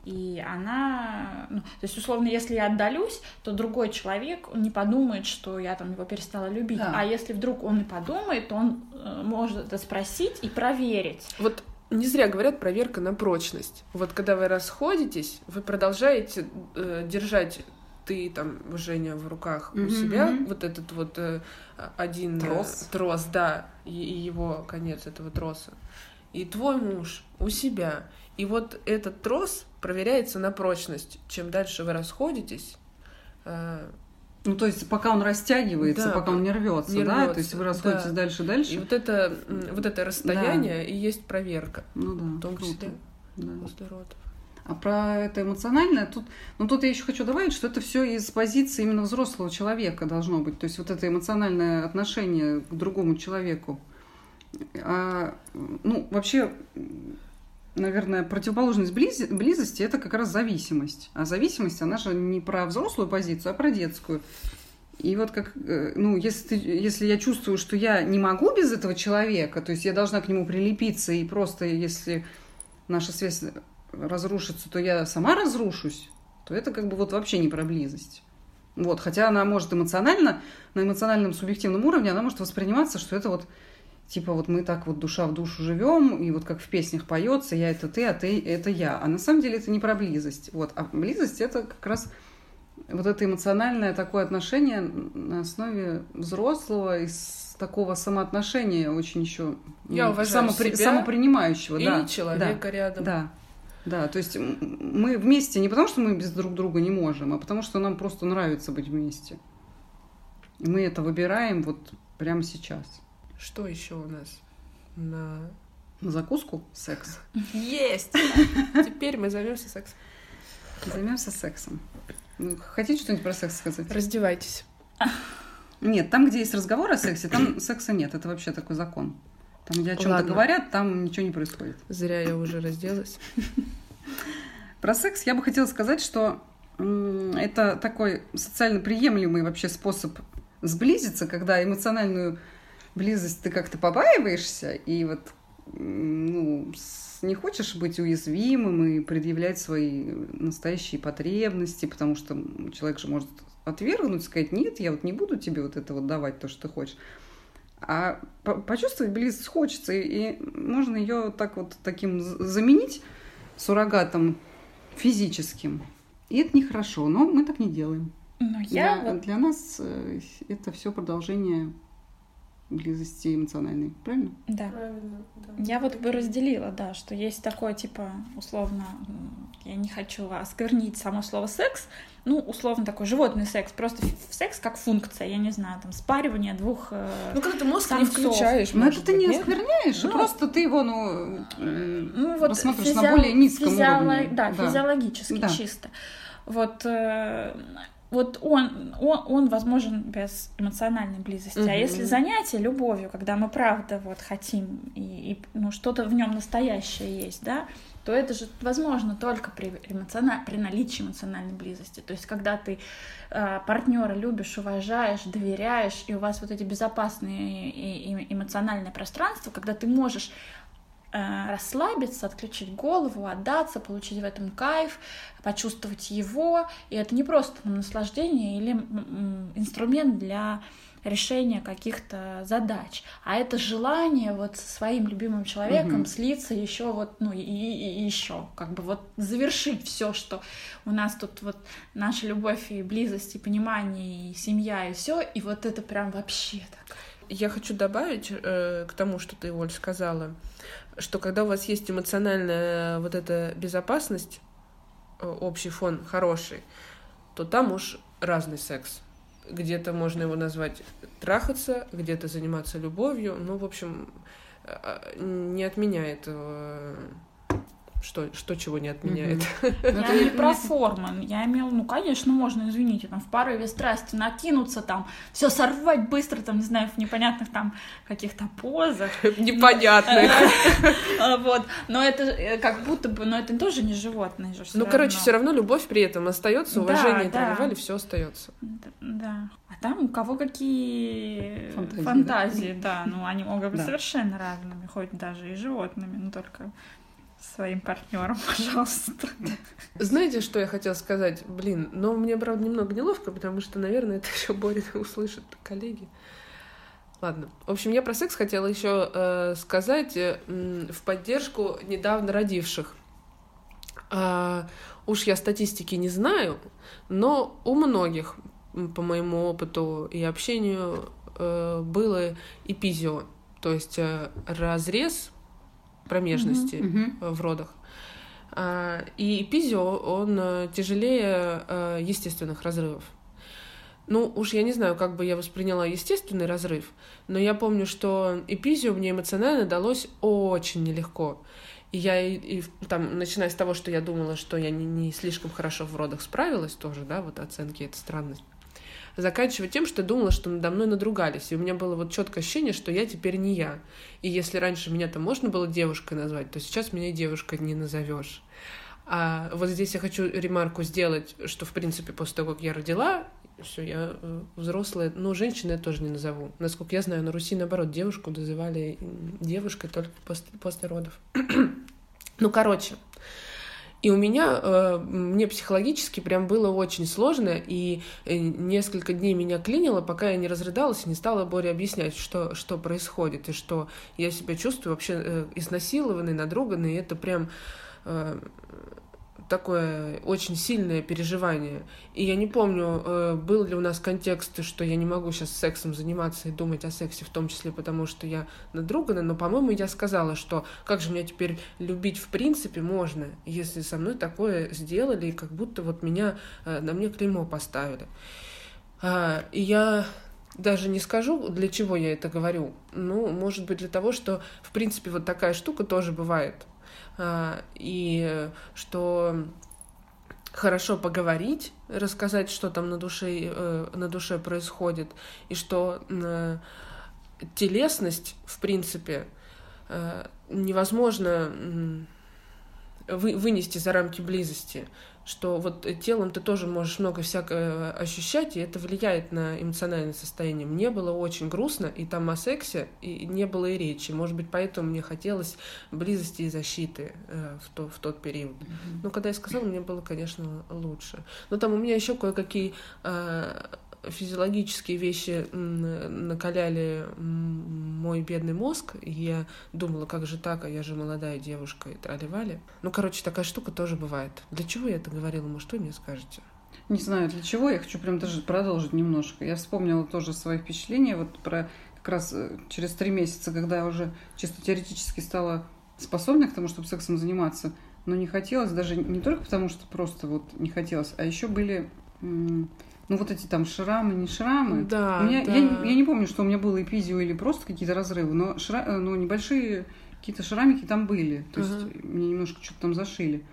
И она, ну, то есть, условно, если я отдалюсь, то другой человек он не подумает, что я там его перестала любить. Да. А если вдруг он и подумает, то он э, может это спросить и проверить. Вот не зря говорят проверка на прочность. Вот когда вы расходитесь, вы продолжаете э, держать ты там, Женя, в руках у Мгм, себя вот этот вот э, один э, Трос. трос, да, и, и его конец этого троса. И твой муж у себя. И вот этот трос проверяется на прочность. Чем дальше вы расходитесь, э, Ну, то есть, пока он растягивается, Да, пока он не рвется, не да? рвется, То есть вы расходитесь да. дальше, и дальше. вот это, вот это расстояние и есть проверка. Ну да, В том круто. числе Да. родов. А про это эмоциональное, тут, ну тут я еще хочу добавить, что это все из позиции именно взрослого человека должно быть. То есть вот это эмоциональное отношение к другому человеку. А, ну, вообще, наверное, противоположность близ- близости это как раз зависимость. А зависимость, она же не про взрослую позицию, а про детскую. И вот как, э, ну, если, ты- если я чувствую, что я не могу без этого человека, то есть я должна к нему прилепиться, и просто если наша связь разрушится, то я сама разрушусь, то это как бы вот вообще не про близость. Вот, хотя она может эмоционально, на эмоциональном субъективном уровне, она может восприниматься, что это вот типа вот мы так вот душа в душу живем, и вот как в песнях поется, я это ты, а ты это я. А на самом деле это не про близость. Вот. А близость это как раз вот это эмоциональное такое отношение на основе взрослого и такого самоотношения очень еще Я уважаю себя самопринимающего. И да, человека рядом. да, да, то есть мы вместе не потому, что мы без друг друга не можем, а потому, что нам просто нравится быть вместе. И мы это выбираем вот прямо сейчас. Что еще у нас на На закуску секс. Есть! Теперь мы займемся сексом. Займемся сексом. Ну, Хотите что-нибудь про секс сказать? Раздевайтесь. Нет, там, где есть разговор о сексе, там (clears throat) секса нет. Это вообще такой закон. Там, где о чем-то говорят, там ничего не происходит. Зря я уже разделась. (laughs) Про секс я бы хотела сказать, что это такой социально приемлемый вообще способ сблизиться, когда эмоциональную близость ты как-то побаиваешься, и вот ну, не хочешь быть уязвимым и предъявлять свои настоящие потребности, потому что человек же может отвергнуть, сказать, нет, я вот не буду тебе вот это вот давать, то, что ты хочешь. А по- почувствовать близость хочется, и можно ее так вот таким заменить суррогатом физическим. И это нехорошо, но мы так не делаем. Но я для, вот для нас э, это все продолжение близости эмоциональной, правильно? Да. Правильно, Я вот бы разделила, да, что есть такое, типа, условно, я не хочу осквернить само слово секс, ну, условно, такой животный секс, просто секс как функция, я не знаю, там, спаривание двух... э, Ну, когда ты мозг не включаешь, Но может это ты не оскверняешь, Ну, просто ты его, ну, э, ну, вот рассматриваешь на физио- более низком физиоло- уровне. Да, физиологически Да. чисто. Вот, э, вот он, он, он возможен без эмоциональной близости. А Мгм. если занятие любовью, когда мы правда вот хотим и, и, ну, что-то в нем настоящее есть, да, то это же возможно только при, эмоциона- при наличии эмоциональной близости. То есть, когда ты э, партнера любишь, уважаешь, доверяешь, и у вас вот эти безопасные и, и эмоциональное пространство, когда ты можешь расслабиться, отключить голову, отдаться, получить в этом кайф, почувствовать его. И это не просто наслаждение или инструмент для решения каких-то задач, а это желание вот со своим любимым человеком угу. слиться еще вот, ну и, и, и еще, как бы вот завершить все, что у нас тут вот наша любовь и близость и понимание и семья и все, и вот это прям вообще так. Я хочу добавить э, к тому, что ты, Оль, сказала, что когда у вас есть эмоциональная вот эта безопасность, э, общий фон хороший, то там уж разный секс где-то можно его назвать трахаться, где-то заниматься любовью. Ну, в общем, а, не отменяет э, что, что чего не отменяет. (laughs) Я не про форму. Я имела, ну, конечно, можно, извините, там, в порыве страсти накинуться, там, все сорвать быстро, там, не знаю, в непонятных там каких-то позах. (laughs) Непонятных. А, (laughs) вот. Но это э, как будто бы, но это тоже не животное же. Ну, короче, все равно любовь при этом остается, уважение тролливали, все остается. Да. А там у кого какие фантазии, да. Ну, они могут быть совершенно разными, хоть даже и животными, но только своим партнером, (laughs) пожалуйста. Знаете, что я хотела сказать? Блин, но мне, правда, немного неловко, потому что, наверное, это (laughs) еще Боря услышат коллеги. Ладно. В общем, я про секс хотела еще э, сказать э, в поддержку недавно родивших. Э, уж я статистики не знаю, но у многих, по моему опыту и общению, э, было эпизио, то есть э, разрез промежности mm-hmm. в родах. А, и эпизио, он э, тяжелее э, естественных разрывов. Ну, уж я не знаю, как бы я восприняла естественный разрыв, но я помню, что эпизио мне эмоционально далось очень нелегко. И я, и, и, там, начиная с того, что я думала, что я не, не слишком хорошо в родах справилась тоже, да, вот оценки — это странность заканчивая тем, что я думала, что надо мной надругались. И у меня было вот четкое ощущение, что я теперь не я. И если раньше меня там можно было девушкой назвать, то сейчас меня девушкой не назовешь. А вот здесь я хочу ремарку сделать, что, в принципе, после того, как я родила, все, я э, взрослая, но женщины я тоже не назову. Насколько я знаю, на Руси, наоборот, девушку называли девушкой только после, после родов. (clears throat) ну, короче, и у меня, э, мне психологически прям было очень сложно, и э, несколько дней меня клинило, пока я не разрыдалась и не стала Боре объяснять, что, что происходит, и что я себя чувствую вообще э, изнасилованной, надруганной, и это прям такое очень сильное переживание. И я не помню, э, был ли у нас контекст, что я не могу сейчас сексом заниматься и думать о сексе, в том числе потому, что я надругана, но, по-моему, я сказала, что как же меня теперь любить в принципе можно, если со мной такое сделали, и как будто вот меня, э, на мне клеймо поставили. А, и я даже не скажу, для чего я это говорю. Ну, может быть, для того, что, в принципе, вот такая штука тоже бывает и что хорошо поговорить, рассказать, что там на душе, э, на душе происходит, и что э, телесность, в принципе, э, невозможно вынести за рамки близости что вот телом ты тоже можешь много всякого ощущать, и это влияет на эмоциональное состояние. Мне было очень грустно, и там о сексе и не было и речи. Может быть, поэтому мне хотелось близости и защиты э, в, то, в тот период. Mm-hmm. Но когда я сказала, мне было, конечно, лучше. Но там у меня еще кое-какие э, физиологические вещи накаляли мой бедный мозг, и я думала, как же так, а я же молодая девушка, и тролливали. Ну, короче, такая штука тоже бывает. Для чего я это говорила, может, вы мне скажете? Не знаю, для чего, я хочу прям даже продолжить немножко. Я вспомнила тоже свои впечатления вот про как раз э, через три месяца, когда я уже чисто теоретически стала способна к тому, чтобы сексом заниматься, но не хотелось даже не только потому, что просто вот не хотелось, а еще были ну вот эти там шрамы, не шрамы. Да, у меня, да. Я, я не помню, что у меня было эпизио или просто какие-то разрывы, но, шра, э, но небольшие какие-то шрамики там были. То uh-huh. есть мне немножко что-то там зашили.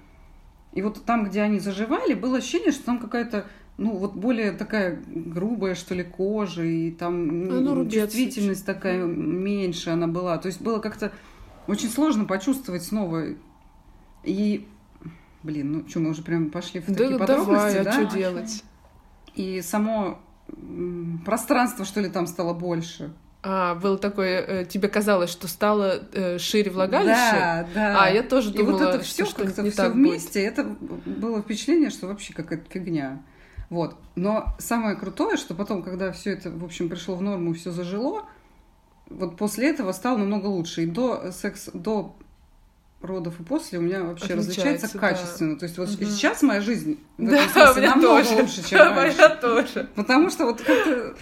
И вот там, где они заживали, было ощущение, что там какая-то, ну, вот более такая грубая, что ли, кожа, и там а, ну, чувствительность такая меньше она была. То есть было как-то очень сложно почувствовать снова. И, блин, ну что, мы уже прям пошли в такие да, подробности, давай, да? а что делать? И само пространство, что ли, там стало больше. А, было такое, э, тебе казалось, что стало э, шире влагалище? Да, да. А, я тоже И думала, вот это все что как-то все вместе, это было впечатление, что вообще какая-то фигня. Вот. Но самое крутое, что потом, когда все это, в общем, пришло в норму, все зажило, вот после этого стало намного лучше. И до секс, до родов и после у меня вообще различается Отличается, да. качественно. То есть вот Мгм. сейчас моя жизнь в Да, этом смысле намного тоже. лучше, чем Да, раньше. моя тоже. Потому что вот как-то,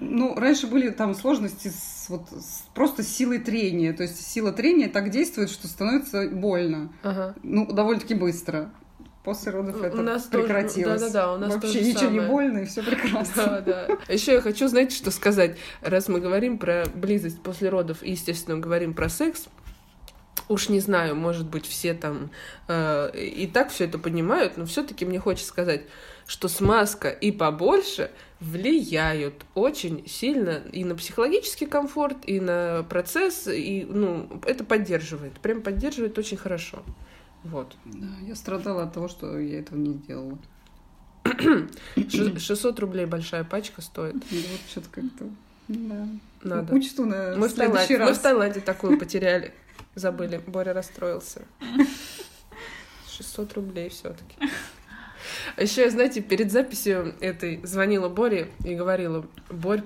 ну, раньше были там сложности с, вот, с- просто силой трения. То есть сила трения так действует, что становится больно. Ага. Ну, довольно-таки быстро. После родов У это нас тоже- прекратилось. да-да-да, у нас Вообще ничего не самое. больно, и все прекрасно. Да, да. Еще я хочу, знаете, что сказать. Раз мы говорим про близость после родов и, естественно, говорим про секс, уж не знаю, может быть, все там э, и так все это понимают, но все-таки мне хочется сказать, что смазка и побольше влияют очень сильно и на психологический комфорт, и на процесс, и, ну, это поддерживает, прям поддерживает очень хорошо. Вот. Да, я страдала от того, что я этого не сделала. Ш- 600 рублей большая пачка стоит. И вот что-то как-то... Да. Надо. Учту на Мы в, Таиланде, мы в Таиланде такую потеряли. Забыли. Боря расстроился. 600 рублей все-таки. А еще знаете, перед записью этой звонила Боре и говорила, Борь,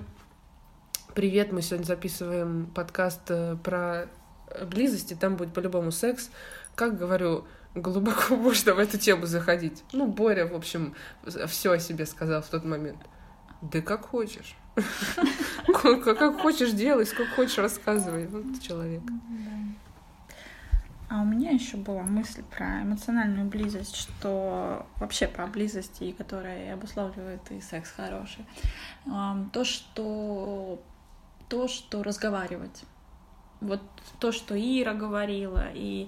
привет, мы сегодня записываем подкаст э, про близости, там будет по-любому секс. Как говорю, глубоко (laughs) можно в эту тему заходить. Ну, Боря, в общем, все о себе сказал в тот момент. Да как хочешь. (laughs) Как хочешь делай, сколько хочешь рассказывай. Вот человек. А у меня еще была мысль про эмоциональную близость, что вообще про близость, и которая обуславливает и секс хороший. То, что то, что разговаривать. Вот то, что Ира говорила, и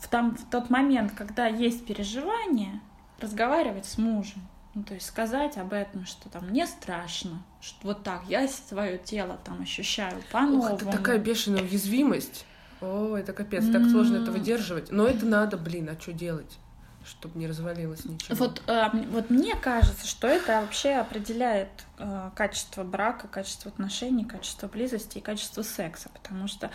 в, там, в тот момент, когда есть переживание, разговаривать с мужем. Ну, то есть сказать об этом, что там мне страшно, что вот так я свое тело там ощущаю по-новому. это такая бешеная уязвимость. О, это капец, так сложно это выдерживать. Но это надо, блин, а что делать? Чтобы не развалилось ничего. Вот, э, вот мне кажется, что это вообще определяет э, качество брака, качество отношений, качество близости и качество секса, потому что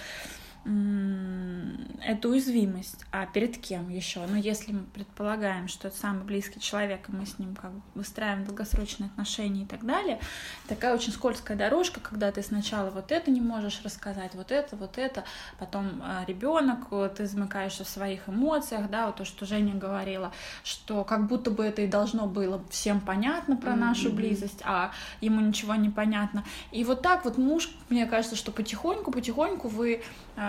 м, это уязвимость. А перед кем еще? Ну, если мы предполагаем, что это самый близкий человек, и мы с ним как бы выстраиваем долгосрочные отношения и так далее, такая очень скользкая дорожка, когда ты сначала вот это не можешь рассказать, вот это, вот это, потом ребенок, ты замыкаешься в своих эмоциях, да, вот то, что Женя говорила, что как будто бы это и должно было всем понятно про нашу Мгм. близость, а ему ничего не понятно. И вот так вот муж, мне кажется, что потихоньку, потихоньку вы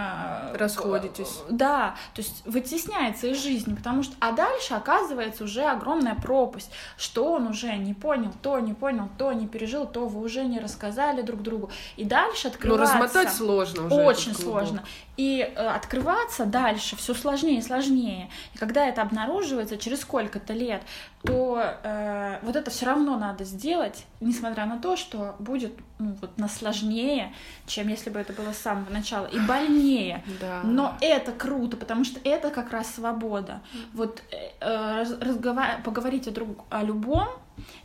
а, Расходитесь. к- Да, то есть вытесняется из жизни, потому что, а дальше оказывается уже огромная пропасть, что он уже не понял, то не понял, то не пережил, то вы уже не рассказали друг другу, и дальше Но открываться... Ну, размотать сложно уже. Очень сложно. И э, открываться дальше все сложнее и сложнее. И когда это обнаруживается через сколько-то лет, то э, вот это все равно надо сделать, несмотря на то, что будет ну, вот, на сложнее, чем если бы это было с самого начала, и больнее. Да. Но это круто, потому что это как раз свобода. Вот э, э, раз- разгова- поговорить о, друг, о любом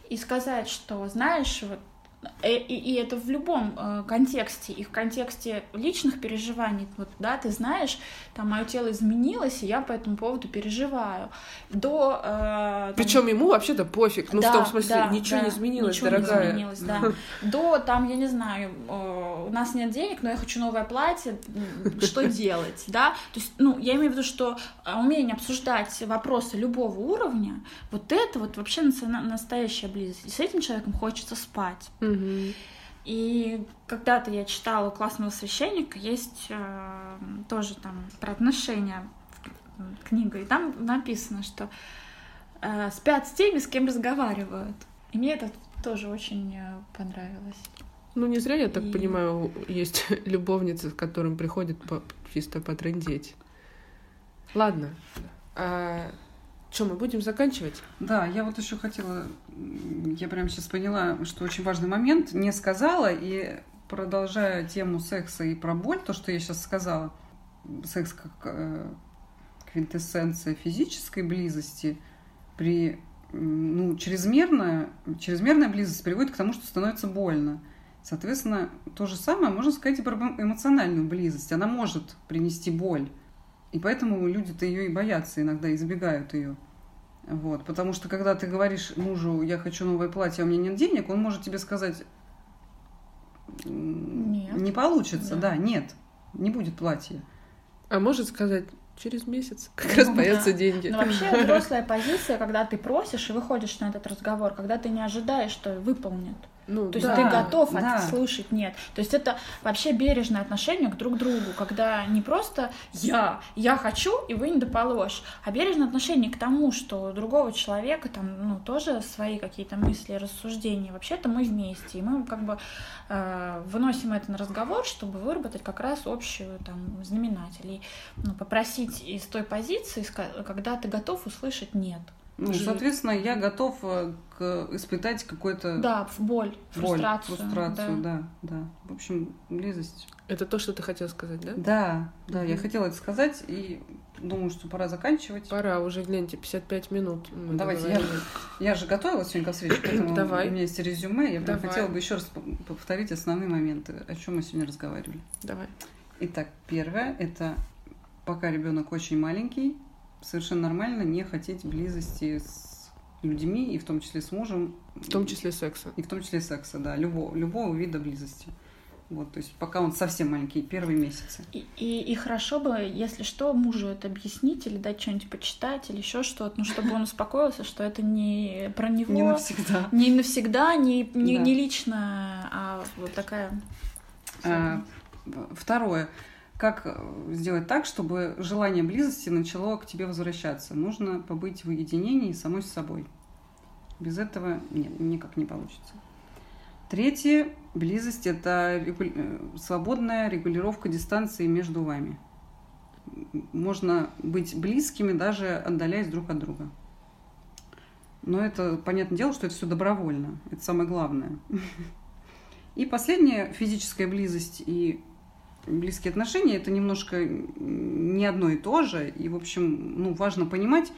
и сказать, что знаешь, вот и, и это в любом э, контексте, и в контексте личных переживаний, вот, да, ты знаешь, там мое тело изменилось, и я по этому поводу переживаю. До... э, там, Причем ему вообще-то пофиг. Ну, в да, том смысле, да, ничего да, не изменилось, ничего дорогая. не изменилось, да. (laughs) До там, я не знаю, э, у нас нет денег, но я хочу новое платье, что (laughs) делать, да? То есть, ну, я имею в виду, что э, умение обсуждать вопросы любого уровня, вот это вот вообще настоящая близость. И с этим человеком хочется спать. И когда-то я читала у классного священника, есть э, тоже там про отношения книга, и там написано, что э, спят с теми, с кем разговаривают. И мне это тоже очень э, понравилось. Ну, не зря, я так И- понимаю, есть (laughs) любовницы, к которым приходят по, чисто потрындеть. Ладно. А, что, мы будем заканчивать? Да, я вот еще хотела, я прямо сейчас поняла, что очень важный момент, не сказала, и продолжая тему секса и про боль, то, что я сейчас сказала, секс как э, квинтэссенция физической близости, при ну, чрезмерная, чрезмерная близость приводит к тому, что становится больно. Соответственно, то же самое можно сказать и про эмоциональную близость. Она может принести боль. И поэтому люди-то ее и боятся, иногда избегают ее. Вот. Потому что когда ты говоришь мужу, я хочу новое платье, а у меня нет денег, он может тебе сказать, Нет. не получится, Да. да, нет, не будет платья. А может сказать, через месяц (laughs) как раз Ну, появятся да. деньги. Но вообще (laughs) взрослая позиция, когда ты просишь и выходишь на этот разговор, когда ты не ожидаешь, что выполнят. Ну, То есть Да, ты готов да. слушать нет. То есть это вообще бережное отношение к друг другу, когда не просто я, я хочу, и вы не доположь, а бережное отношение к тому, что у другого человека там, ну, тоже свои какие-то мысли, рассуждения. Вообще-то мы вместе, и мы как бы э, выносим это на разговор, чтобы выработать как раз общую там знаменатель. И ну, попросить из той позиции, когда ты готов услышать нет. Ну, соответственно, я готов э, к, испытать какой-то Да, в боль, боль, фрустрацию. фрустрацию, да. да, да. В общем, близость. Это то, что ты хотел сказать, да? Да, да, я Мгм. хотела это сказать и думаю, что пора заканчивать. Пора, уже гляньте, 55 минут. Давайте, договорились. (laughs) Я же готовилась сегодня ко встрече, поэтому (clears throat) Давай. у меня есть резюме. Я Давай. хотела бы еще раз по- повторить основные моменты, о чем мы сегодня разговаривали. Давай. Итак, первое – это пока ребенок очень маленький, совершенно нормально не хотеть близости с людьми, и в том числе с мужем. В том числе секса. И в том числе секса, да, любого, любого вида близости. Вот, то есть пока он совсем маленький, первые месяцы. И, и, и хорошо бы, если что, мужу это объяснить или дать что-нибудь почитать или еще что-то, ну, чтобы он успокоился, что это не про него, Не навсегда. не навсегда, не, не, Да. не лично, а вот такая... А, Второе. Как э, сделать так, чтобы желание близости начало к тебе возвращаться? Нужно побыть в уединении самой с собой. Без этого нет, никак не получится. Третье. Близость – это регу- э, свободная регулировка дистанции между вами. Можно быть близкими, даже отдаляясь друг от друга. Но это, понятное дело, что это все добровольно. Это самое главное. (laughs) И последнее, физическая близость и близкие отношения, это немножко не одно и то же. И, в общем, ну, важно понимать,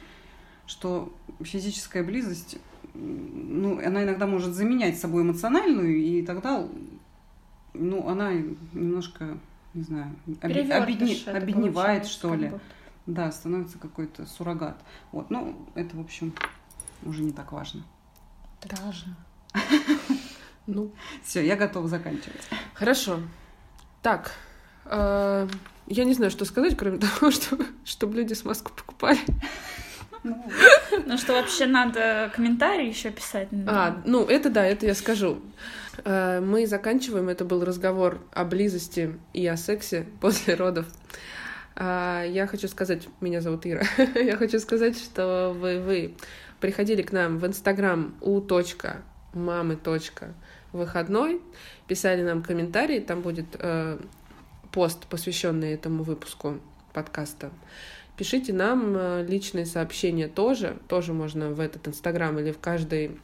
что физическая близость, ну, она иногда может заменять собой эмоциональную, и тогда, ну, она немножко, не знаю, оби- обедне- обедневает, что ли. будто. Да, становится какой-то суррогат. Вот, ну, это, в общем, уже не так важно. Важно. (laughs) Ну, Все, я готова заканчивать. хорошо. Так, я не знаю, что сказать, кроме (laughs) того, что, чтобы люди смазку покупали. Ну что, вообще надо комментарии еще писать? А, ну, это да, это я скажу. Э, Мы заканчиваем. Это был разговор о близости и о сексе после родов. А, Я хочу сказать, меня зовут Ира. (laughs) Я хочу сказать, что вы, вы приходили к нам в Инстаграм у точка мамы точка выходной, писали нам комментарии, там будет э, пост, посвященный этому выпуску подкаста. Пишите нам э, личные сообщения тоже, тоже можно в этот Инстаграм или в каждый,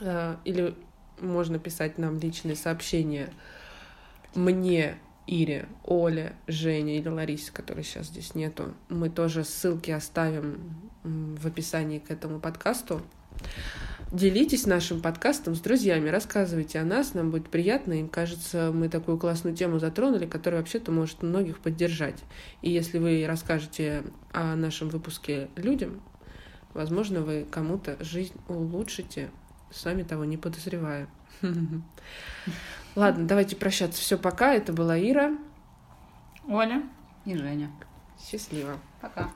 э, или можно писать нам личные сообщения мне, Ире, Оле, Жене или Ларисе, которой сейчас здесь нету. Мы тоже ссылки оставим в описании к этому подкасту. Делитесь нашим подкастом с друзьями, рассказывайте о нас, нам будет приятно. Им кажется, мы такую классную тему затронули, которая вообще-то может многих поддержать. И если вы расскажете о нашем выпуске людям, возможно, вы кому-то жизнь улучшите, сами того не подозревая. Ладно, давайте прощаться. Все, пока. Это была Ира. Оля? И Женя. Счастливо. Пока.